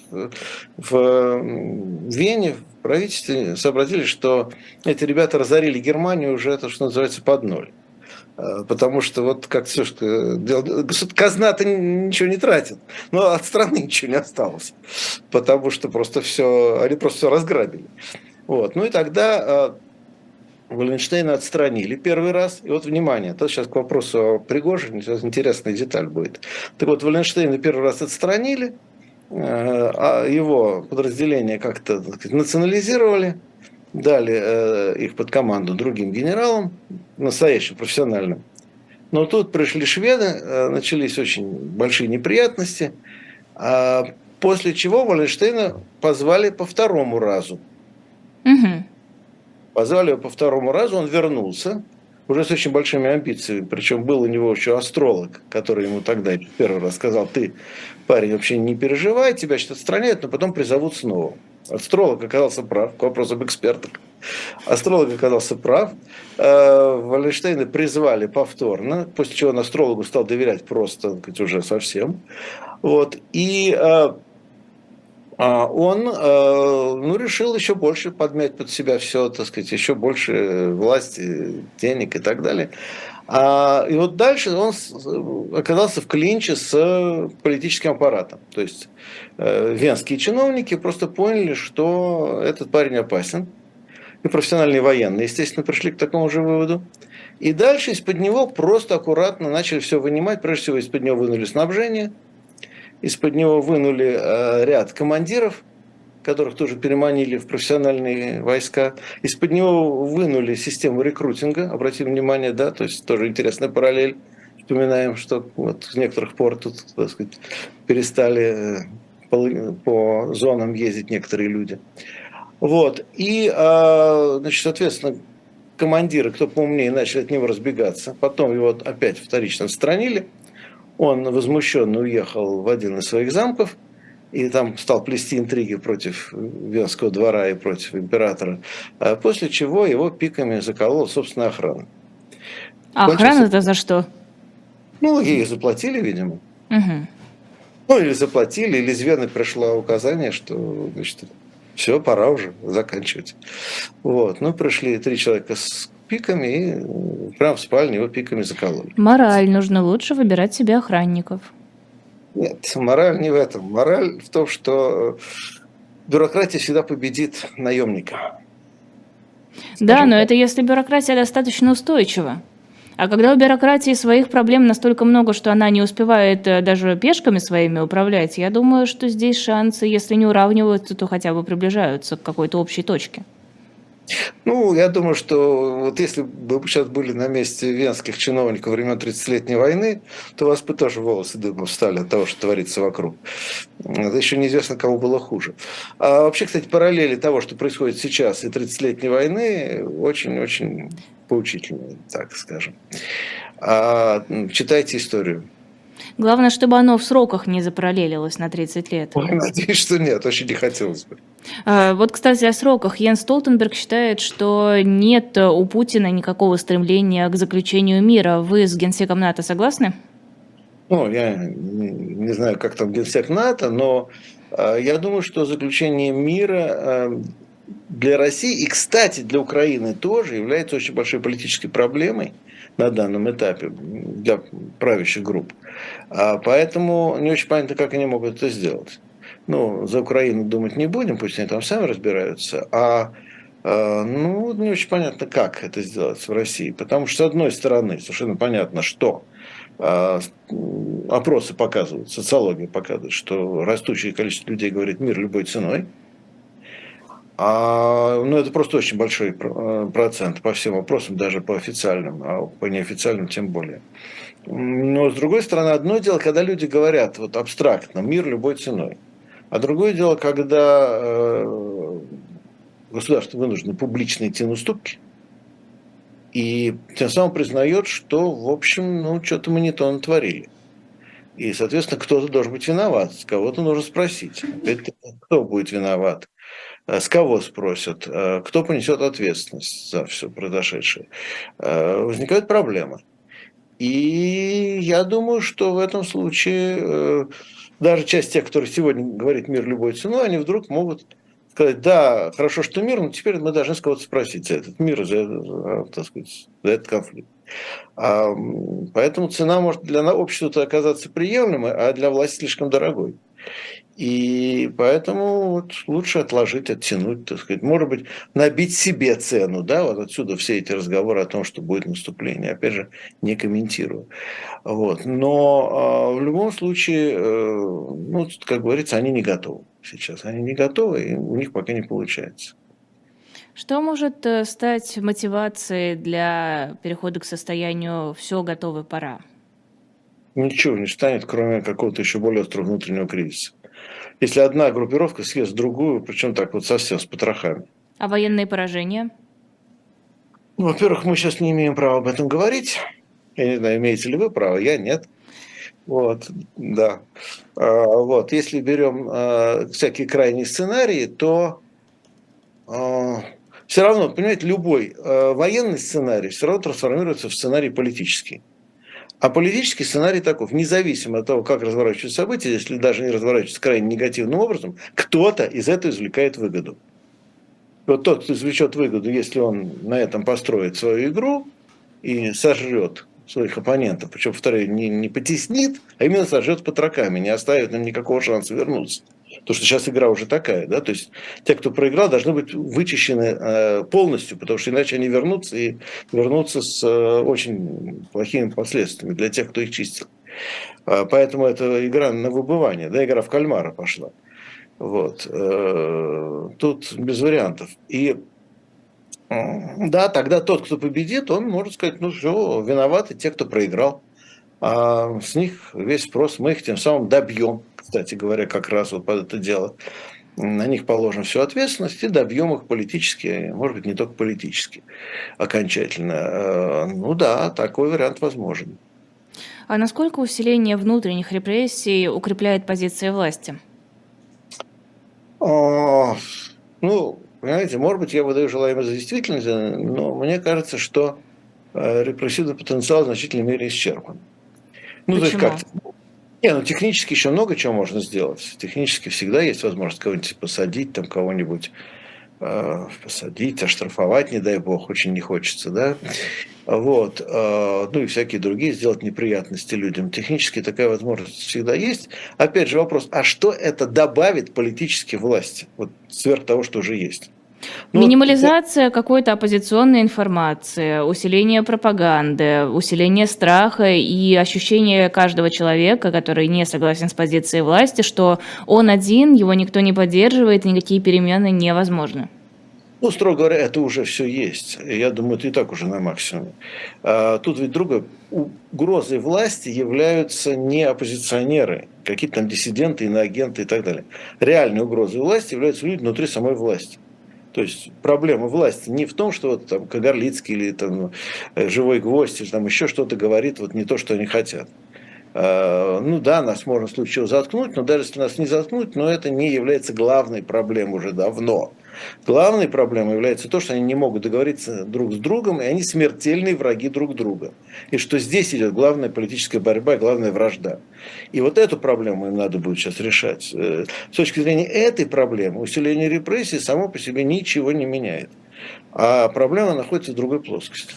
в Вене, в правительстве сообразили, что эти ребята разорили Германию уже, это, что называется, под ноль. А, потому что вот как все, что казна-то ничего не тратит, но от страны ничего не осталось, потому что просто все, они просто все разграбили. Вот. Ну и тогда Валенштейна отстранили первый раз. И вот, внимание, это сейчас к вопросу о Пригожине, сейчас интересная деталь будет. Так вот, Валенштейна первый раз отстранили, э, а его подразделение как-то национализировали, дали э, их под команду другим генералам, настоящим, профессиональным. Но тут пришли шведы, э, начались очень большие неприятности, а после чего Валенштейна позвали по второму разу. Угу. Позвали его по второму разу, он вернулся, уже с очень большими амбициями. Причем был у него еще астролог, который ему тогда первый раз сказал, ты, парень, вообще не переживай, тебя сейчас отстраняют, но потом призовут снова. Астролог оказался прав, к вопросу об экспертах. Астролог оказался прав. Э, Валенштейна призвали повторно, после чего он астрологу стал доверять просто уже совсем. Вот. И э, он э, ну, решил еще больше подмять под себя все, так сказать, еще больше власти, денег и так далее. А, и вот дальше он оказался в клинче с политическим аппаратом. То есть э, венские чиновники просто поняли, что этот парень опасен. И профессиональные военные, естественно, пришли к такому же выводу. И дальше из-под него просто аккуратно начали все вынимать. Прежде всего, из-под него вынули снабжение – из-под него вынули э, ряд командиров, которых тоже переманили в профессиональные войска. Из-под него вынули систему рекрутинга, обратим внимание, да, то есть тоже интересная параллель. Вспоминаем, что вот в некоторых пор тут, так сказать, перестали э, по, по зонам ездить некоторые люди. Вот. И, э, значит, соответственно, командиры, кто поумнее, начали от него разбегаться. Потом его опять вторично отстранили – он возмущенно уехал в один из своих замков и там стал плести интриги против Венского двора и против императора, а после чего его пиками заколола собственная охрана. А охрана-то за что? Ну, ей заплатили, видимо. Угу. Ну, или заплатили, или из Вены пришло указание, что значит, все, пора уже заканчивать. Вот. Ну, пришли три человека с пиками и прям в спальне его пиками закололи. Мораль. Нужно лучше выбирать себе охранников. Нет, мораль не в этом. Мораль в том, что бюрократия всегда победит наемника. Скажем да, но так. это если бюрократия достаточно устойчива. А когда у бюрократии своих проблем настолько много, что она не успевает э, даже пешками своими управлять, я думаю, что здесь шансы, если не уравниваются, то хотя бы приближаются к какой-то общей точке. Ну, я думаю, что вот если бы вы сейчас были на месте венских чиновников времен 30-летней войны, то у вас бы тоже волосы дыбом встали от того, что творится вокруг. Это еще неизвестно, кому было хуже. А вообще, кстати, параллели того, что происходит сейчас и 30-летней войны, очень-очень поучительные, так скажем. А, читайте историю. Главное, чтобы оно в сроках не запараллелилось на 30 лет. [laughs] Надеюсь, что нет, очень не хотелось бы. А, вот, кстати, о сроках. Йен Столтенберг считает, что нет у Путина никакого стремления к заключению мира. Вы с генсеком НАТО согласны? Ну, я не знаю, как там генсек НАТО, но а, я думаю, что заключение мира а, для России и, кстати, для Украины тоже является очень большой политической проблемой на данном этапе для правящих групп. А поэтому не очень понятно, как они могут это сделать. Ну, за Украину думать не будем, пусть они там сами разбираются. А, а ну, не очень понятно, как это сделать в России. Потому что, с одной стороны, совершенно понятно, что а, опросы показывают, социология показывает, что растущее количество людей говорит мир любой ценой. А, ну, это просто очень большой э, процент по всем вопросам, даже по официальным, а по неофициальным тем более. Но, с другой стороны, одно дело, когда люди говорят вот абстрактно, мир любой ценой. А другое дело, когда э, государство вынуждено публично идти на уступки, и тем самым признает, что, в общем, ну, что-то мы не то натворили. И, соответственно, кто-то должен быть виноват, с кого-то нужно спросить. Кто будет виноват? Э, с кого спросят? Э, кто понесет ответственность за все произошедшее? Э, возникают проблемы. И я думаю, что в этом случае даже часть тех, которые сегодня говорит мир любой ценой, они вдруг могут сказать, да, хорошо, что мир, но теперь мы должны с кого-то спросить за этот мир, за, так сказать, за этот конфликт. А, поэтому цена может для общества оказаться приемлемой, а для власти слишком дорогой. И поэтому вот лучше отложить, оттянуть, так сказать. Может быть, набить себе цену, да, вот отсюда все эти разговоры о том, что будет наступление. Опять же, не комментирую. Вот. Но э, в любом случае, э, ну, как говорится, они не готовы сейчас. Они не готовы, и у них пока не получается. Что может э, стать мотивацией для перехода к состоянию «все готово, пора»? Ничего не станет, кроме какого-то еще более острого внутреннего кризиса если одна группировка съест другую, причем так вот совсем с потрохами. А военные поражения? Ну, во-первых, мы сейчас не имеем права об этом говорить. Я не знаю, имеете ли вы право, я нет. Вот, да. А, вот, если берем а, всякие крайние сценарии, то а, все равно, понимаете, любой военный сценарий все равно трансформируется в сценарий политический. А политический сценарий таков, независимо от того, как разворачиваются события, если даже не разворачиваются крайне негативным образом, кто-то из этого извлекает выгоду. Вот тот, кто извлечет выгоду, если он на этом построит свою игру и сожрет своих оппонентов, причем, повторяю, не, не потеснит, а именно сожжет потроками, не оставит нам никакого шанса вернуться. Потому что сейчас игра уже такая, да, то есть те, кто проиграл, должны быть вычищены э, полностью, потому что иначе они вернутся и вернутся с э, очень плохими последствиями для тех, кто их чистил. Э, поэтому это игра на выбывание, да, игра в кальмара пошла. Вот. Э, тут без вариантов. И да, тогда тот, кто победит, он может сказать, ну все, виноваты те, кто проиграл. А с них весь спрос мы их тем самым добьем кстати говоря, как раз вот под это дело. На них положим всю ответственность и добьем их политически, может быть, не только политически, окончательно. Э, ну да, такой вариант возможен. А насколько усиление внутренних репрессий укрепляет позиции власти? О, ну, понимаете, может быть, я выдаю желаемое за действительность, но мне кажется, что э, репрессивный потенциал в значительной мере исчерпан. Ну, Почему? то есть как не, ну технически еще много чего можно сделать. Технически всегда есть возможность кого-нибудь посадить, там кого-нибудь э, посадить, оштрафовать, не дай бог, очень не хочется, да. Вот. Э, ну и всякие другие сделать неприятности людям. Технически такая возможность всегда есть. Опять же вопрос, а что это добавит политической власти? Вот сверх того, что уже есть. Ну, Минимализация какой-то оппозиционной информации, усиление пропаганды, усиление страха и ощущение каждого человека, который не согласен с позицией власти, что он один, его никто не поддерживает, и никакие перемены невозможны. Ну, строго говоря, это уже все есть. Я думаю, это и так уже на максимуме. А, тут ведь другое. Угрозой власти являются не оппозиционеры, какие-то там диссиденты, иноагенты и так далее. Реальной угрозой власти являются люди внутри самой власти. То есть проблема власти не в том, что вот там Кагарлицкий или там э, Живой Гвоздь или там еще что-то говорит вот не то, что они хотят. А, ну да, нас можно в случае заткнуть, но даже если нас не заткнуть, но это не является главной проблемой уже давно. Главной проблемой является то, что они не могут договориться друг с другом, и они смертельные враги друг друга. И что здесь идет главная политическая борьба, главная вражда. И вот эту проблему им надо будет сейчас решать. Э, с точки зрения этой проблемы, усиление репрессий само по себе ничего не меняет. А проблема находится в другой плоскости.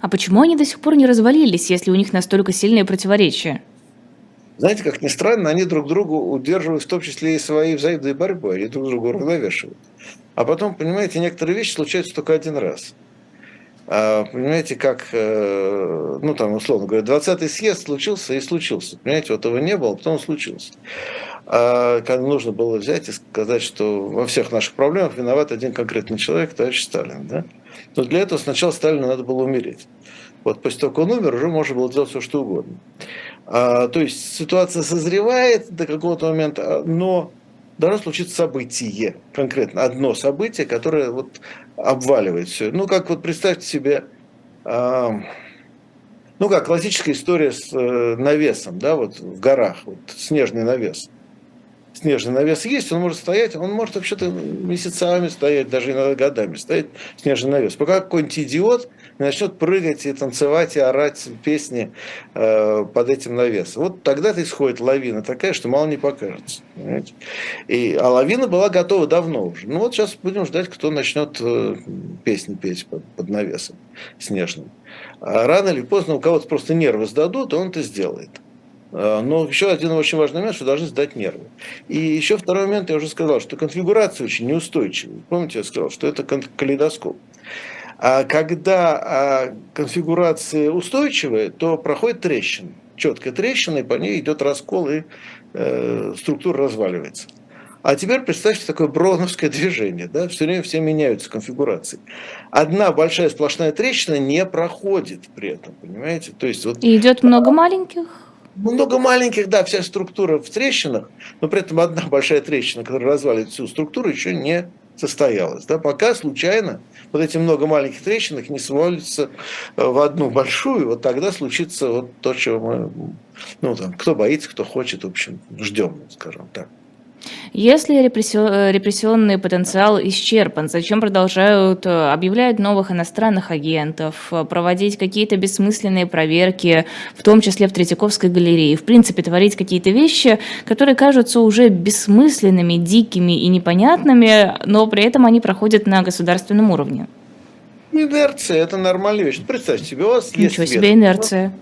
А почему они до сих пор не развалились, если у них настолько сильные противоречия? Знаете, как ни странно, они друг другу удерживают в том числе и своей взаимной борьбой, они друг другу равновешивают. А потом, понимаете, некоторые вещи случаются только один раз. А, понимаете, как, э, ну там, условно говоря, 20-й съезд случился и случился. Понимаете, вот его не было, потом он случился. а когда нужно было взять и сказать, что во всех наших проблемах виноват один конкретный человек, товарищ Сталин. Да? Но для этого сначала Сталину надо было умереть. Вот после того, как он умер, уже можно было делать все, что угодно. А, то есть ситуация созревает до какого-то момента, но должно случиться событие, конкретно одно событие, которое вот обваливает все. Ну, как вот представьте себе, а, ну, как классическая история с э, навесом, да, вот в горах, вот снежный навес снежный навес есть, он может стоять, он может вообще-то месяцами стоять, даже иногда годами стоять снежный навес. Пока какой-нибудь идиот начнет прыгать и танцевать и орать песни э, под этим навесом. Вот тогда-то исходит лавина такая, что мало не покажется. И, а лавина была готова давно уже. Ну вот сейчас будем ждать, кто начнет э, песни петь под, под навесом снежным. А рано или поздно у кого-то просто нервы сдадут, и он это сделает. А, но еще один очень важный момент, что должны сдать нервы. И еще второй момент, я уже сказал, что конфигурация очень неустойчивая. Помните, я сказал, что это калейдоскоп. А когда а, конфигурация устойчивая, то проходит трещина, четкая трещина, и по ней идет раскол, и э, структура разваливается. А теперь представьте такое броуновское движение. Да? Все время все меняются конфигурации. Одна большая сплошная трещина не проходит при этом, понимаете? То есть вот... И идет много маленьких? Много маленьких, да, вся структура в трещинах, но при этом одна [laughs] большая трещина, которая развалит всю структуру, еще не состоялась. Да, пока случайно вот эти много маленьких трещинок не свалится э, в одну большую, вот тогда случится вот то, чего мы, ну, там, кто боится, кто хочет, в общем, ждем, скажем так. Если репрессионный потенциал исчерпан, зачем продолжают э, объявлять новых иностранных агентов, э, проводить какие-то бессмысленные проверки, в том числе в Третьяковской галерее, в принципе, творить какие-то вещи, которые кажутся уже бессмысленными, дикими и непонятными, но при этом они проходят на государственном уровне? Инерция – это нормальная вещь. Представьте себе, у вас Ничего есть... Ничего себе инерция.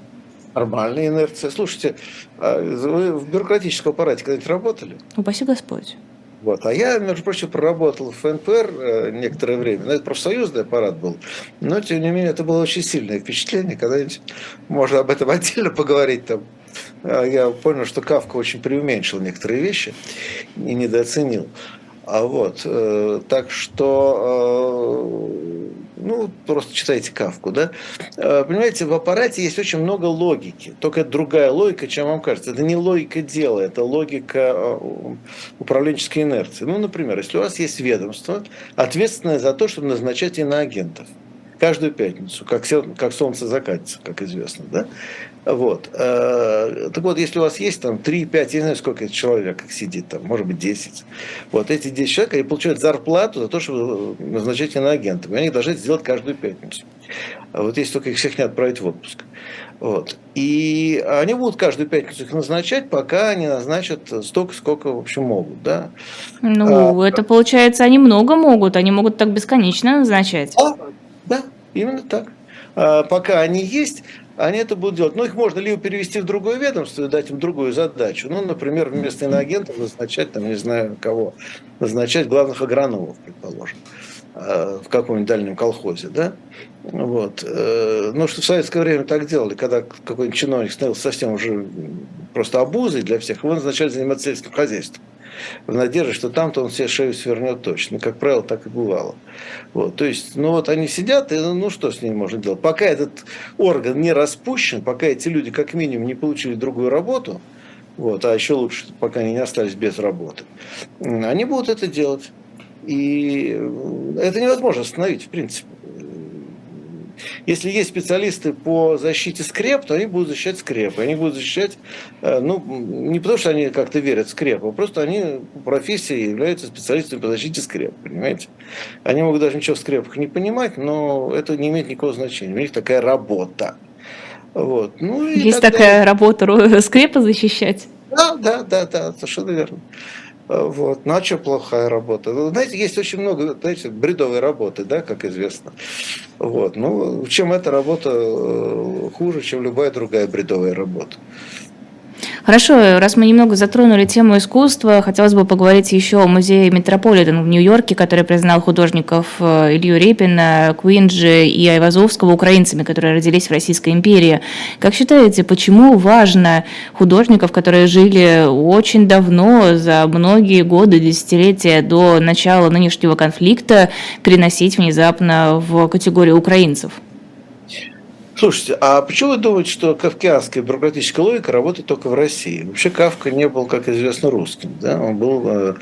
Нормальная инерция. Слушайте, а вы в бюрократическом аппарате когда-нибудь работали? Упаси Господь. Вот. А я, между прочим, проработал в ФНПР э, некоторое время. Ну, это профсоюзный аппарат был. Но, тем не менее, это было очень сильное впечатление. Когда-нибудь можно об этом [laughs] отдельно поговорить. Там. А я понял, что Кавка очень преуменьшил некоторые вещи и недооценил. А вот, э, так что э, ну, просто читайте Кавку, да, э, понимаете, в аппарате есть очень много логики, только другая логика, чем вам кажется. Это не логика дела, это логика э, управленческой инерции. Ну, например, если у вас есть ведомство, ответственное за то, чтобы назначать иноагентов, каждую пятницу, как, как солнце закатится, как известно, да, вот. Э, так вот, если у вас есть там 3, 5, я не знаю, сколько человек сидит там, может быть, 10. Вот эти 10 человек, они получают зарплату за то, чтобы назначать иноагентов. И они должны это сделать каждую пятницу. А вот если только их всех не отправить в отпуск. Вот. И они будут каждую пятницу их назначать, пока они назначат столько, сколько, в общем, могут. Да? Ну, а, это получается, они много могут, они могут так бесконечно назначать. А, да, именно так. А, пока они есть, они это будут делать. Но их можно либо перевести в другое ведомство и дать им другую задачу. Ну, например, вместо иноагентов назначать, там, не знаю кого, назначать главных агрономов, предположим, э, в каком-нибудь дальнем колхозе, да? Вот. Э, ну, что в советское время так делали, когда какой-нибудь чиновник становился совсем уже просто обузой для всех, его назначали заниматься сельским хозяйством в надежде, что там-то он себе шею свернет точно. Как правило, так и бывало. Вот, то есть, ну вот они сидят, и ну что с ними можно делать? Пока этот орган не распущен, пока эти люди как минимум не получили другую работу, вот, а еще лучше, пока они не остались без работы, они будут это делать. И это невозможно остановить, в принципе. Если есть специалисты по защите скреп, то они будут защищать скрепы. Они будут защищать, э, ну, не потому что они как-то верят в скрепы, а просто они по профессии являются специалистами по защите скреп, понимаете? Они могут даже ничего в скрепах не понимать, но это не имеет никакого значения. У них такая работа. Вот. Ну, Есть такая работа скрепы защищать. Да, да, да, да, совершенно верно. Вот. Ну а что плохая работа? Ну, знаете, есть очень много знаете, бредовой работы, да, как известно. Вот. Ну, чем эта работа э, хуже, чем любая другая бредовая работа. Хорошо, раз мы немного затронули тему искусства, хотелось бы поговорить еще о музее Метрополитен в Нью-Йорке, который признал художников э, Илью Репина, Куинджи и Айвазовского украинцами, которые родились в Российской империи. Как считаете, почему важно художников, которые жили очень давно, за многие годы, десятилетия до начала нынешнего конфликта, переносить внезапно в категорию украинцев? Слушайте, а почему вы думаете, что кавказская бюрократическая логика работает только в России? Вообще Кавка не был, как известно, русским. Да? Он был э,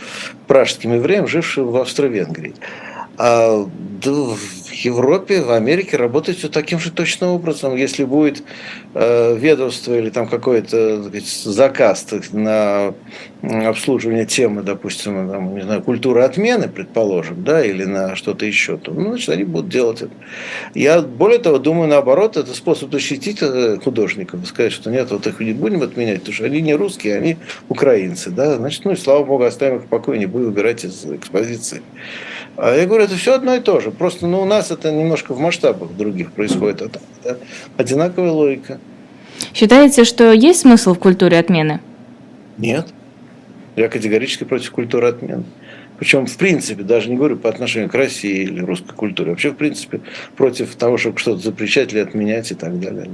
пражским евреем, жившим в Австро-Венгрии. А в Европе, в Америке работает все таким же точным образом. Если будет э, ведомство или там какой-то заказ на обслуживание темы, допустим, там, не знаю, культуры отмены, предположим, да, или на что-то еще, то, ну, значит, они будут делать это. Я, более того, думаю, наоборот, это способ защитить э, художников, сказать, что нет, вот их не будем отменять, потому что они не русские, они украинцы, да, значит, ну и слава богу, оставим их в покое, не будем убирать из экспозиции. А я говорю, это все одно и то же. Просто ну, у нас это немножко в масштабах других происходит. А там, да, одинаковая логика. Считаете, что есть смысл в культуре отмены? Нет. Я категорически против культуры отмены. Причем, в принципе, даже не говорю по отношению к России или русской культуре, вообще, в принципе, против того, чтобы что-то запрещать или отменять и так далее.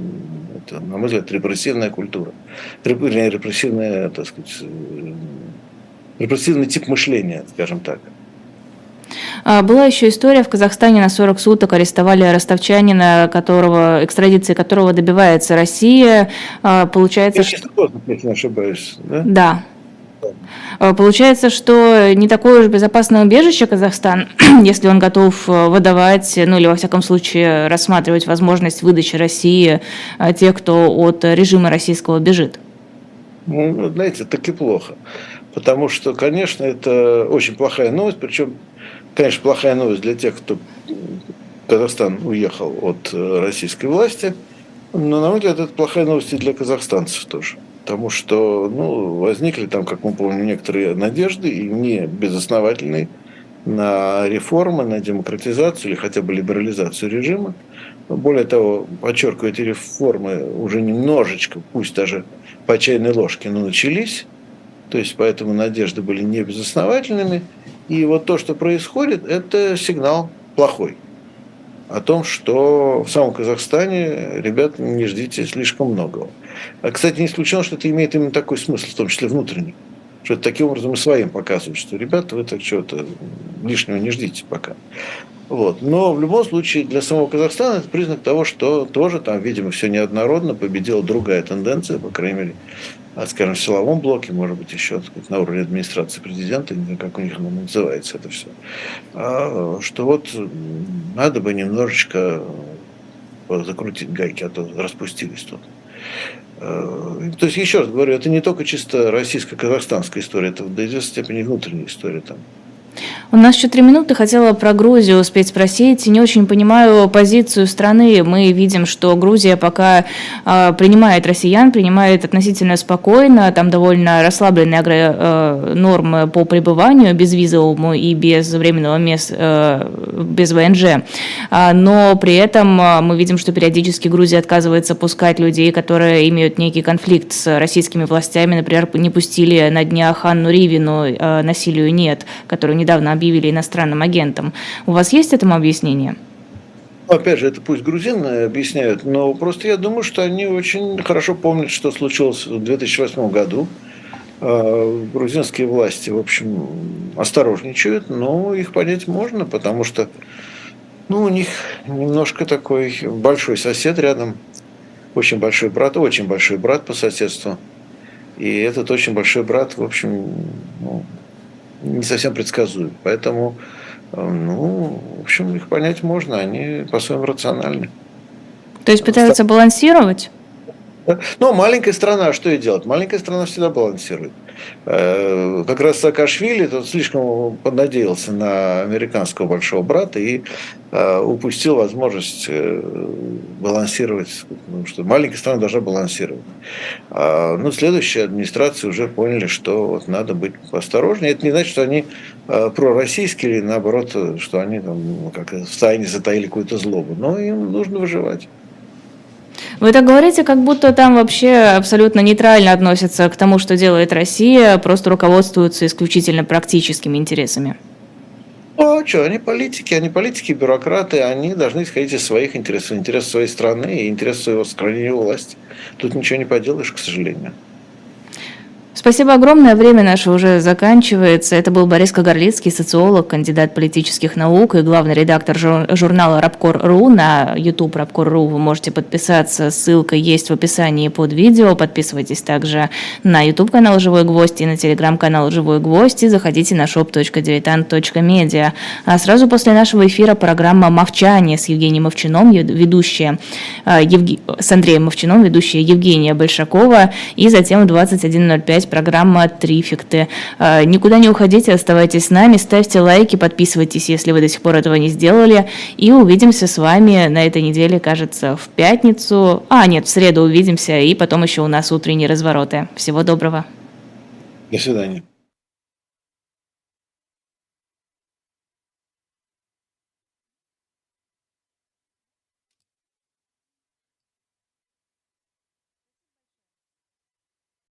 Это, на мой взгляд, репрессивная культура. Вернее, репрессивная, так сказать, э, репрессивный тип мышления, скажем так. А, была еще история в Казахстане на 40 суток арестовали ростовчанина, которого, экстрадиции которого добивается Россия. А, получается, что... если не ошибаюсь, да? Да. А, получается, что не такое уж безопасное убежище Казахстан, [clears throat] если он готов выдавать, ну или во всяком случае рассматривать возможность выдачи России тех, кто от режима российского бежит. Ну, знаете, так и плохо. Потому что, конечно, это очень плохая новость, причем Конечно, плохая новость для тех, кто Казахстан уехал от э, российской власти, но, на мой взгляд, это плохая новость и для казахстанцев тоже. Потому что ну, возникли там, как мы помним, некоторые надежды, и не безосновательные, на реформы, на демократизацию или хотя бы либерализацию режима. Более того, подчеркиваю, эти реформы уже немножечко, пусть даже по чайной ложке, но начались. То есть, поэтому надежды были не безосновательными. И вот то, что происходит, это сигнал плохой. О том, что в самом Казахстане, ребят, не ждите слишком многого. А, кстати, не исключено, что это имеет именно такой смысл, в том числе внутренний. Что это таким образом и своим показывает, что, ребята, вы так чего-то лишнего не ждите пока. Вот. Но в любом случае для самого Казахстана это признак того, что тоже там, видимо, все неоднородно, победила другая тенденция, по крайней мере, скажем, в силовом блоке, может быть, еще сказать, на уровне администрации президента, не знаю, как у них оно называется это все, а, что вот надо бы немножечко закрутить гайки, а то распустились тут. А, то есть, еще раз говорю, это не только чисто российско-казахстанская история, это до известной степени внутренняя история там. У нас еще три минуты. Хотела про Грузию успеть спросить. Не очень понимаю позицию страны. Мы видим, что Грузия пока э, принимает россиян, принимает относительно спокойно. Там довольно расслабленные э, нормы по пребыванию безвизовому и без временного места, э, без ВНЖ. А, но при этом э, мы видим, что периодически Грузия отказывается пускать людей, которые имеют некий конфликт с российскими властями. Например, не пустили на днях Анну Ривину э, «Насилию нет», которую недавно объявили иностранным агентом. У вас есть этому объяснение? Опять же, это пусть грузины объясняют, но просто я думаю, что они очень хорошо помнят, что случилось в 2008 году. А, грузинские власти, в общем, осторожничают, но их понять можно, потому что ну, у них немножко такой большой сосед рядом, очень большой брат, очень большой брат по соседству. И этот очень большой брат, в общем, ну, не совсем предсказуем. Поэтому, э, ну, в общем, их понять можно, они по-своему рациональны. То есть пытаются балансировать? Ну, маленькая страна, что и делать? Маленькая страна всегда балансирует. Э, как раз Саакашвили тот слишком поднадеялся на американского большого брата и э, упустил возможность э, балансировать, потому что маленькая страна должна балансировать. А, ну, следующие администрации уже поняли, что вот надо быть осторожнее. Это не значит, что они пророссийские или наоборот, что они там как в тайне затаили какую-то злобу, но им нужно выживать. Вы так говорите, как будто там вообще абсолютно нейтрально относятся к тому, что делает Россия, просто руководствуются исключительно практическими интересами. Ну, а что, они политики, они политики, бюрократы, они должны исходить из своих интересов, интересов своей страны и интересов своего сохранения власти. Тут ничего не поделаешь, к сожалению. Спасибо огромное. Время наше уже заканчивается. Это был Борис Кагарлицкий, социолог, кандидат политических наук и главный редактор журнала Рабкор.ру. На YouTube Рабкор.ру вы можете подписаться. Ссылка есть в описании под видео. Подписывайтесь также на YouTube-канал «Живой гвоздь» и на телеграм-канал «Живой гвоздь» и заходите на shop.diletant.media. А сразу после нашего эфира программа «Мовчание» с Евгением Мовчином, ведущая а, Евги... с Андреем Мовчином, ведущая Евгения Большакова. И затем в 21.05 программа «Трификты». А, никуда не уходите, оставайтесь с нами, ставьте лайки, подписывайтесь, если вы до сих пор этого не сделали. И увидимся с вами на этой неделе, кажется, в пятницу. А, нет, в среду увидимся, и потом еще у нас утренние развороты. Всего доброго. До свидания.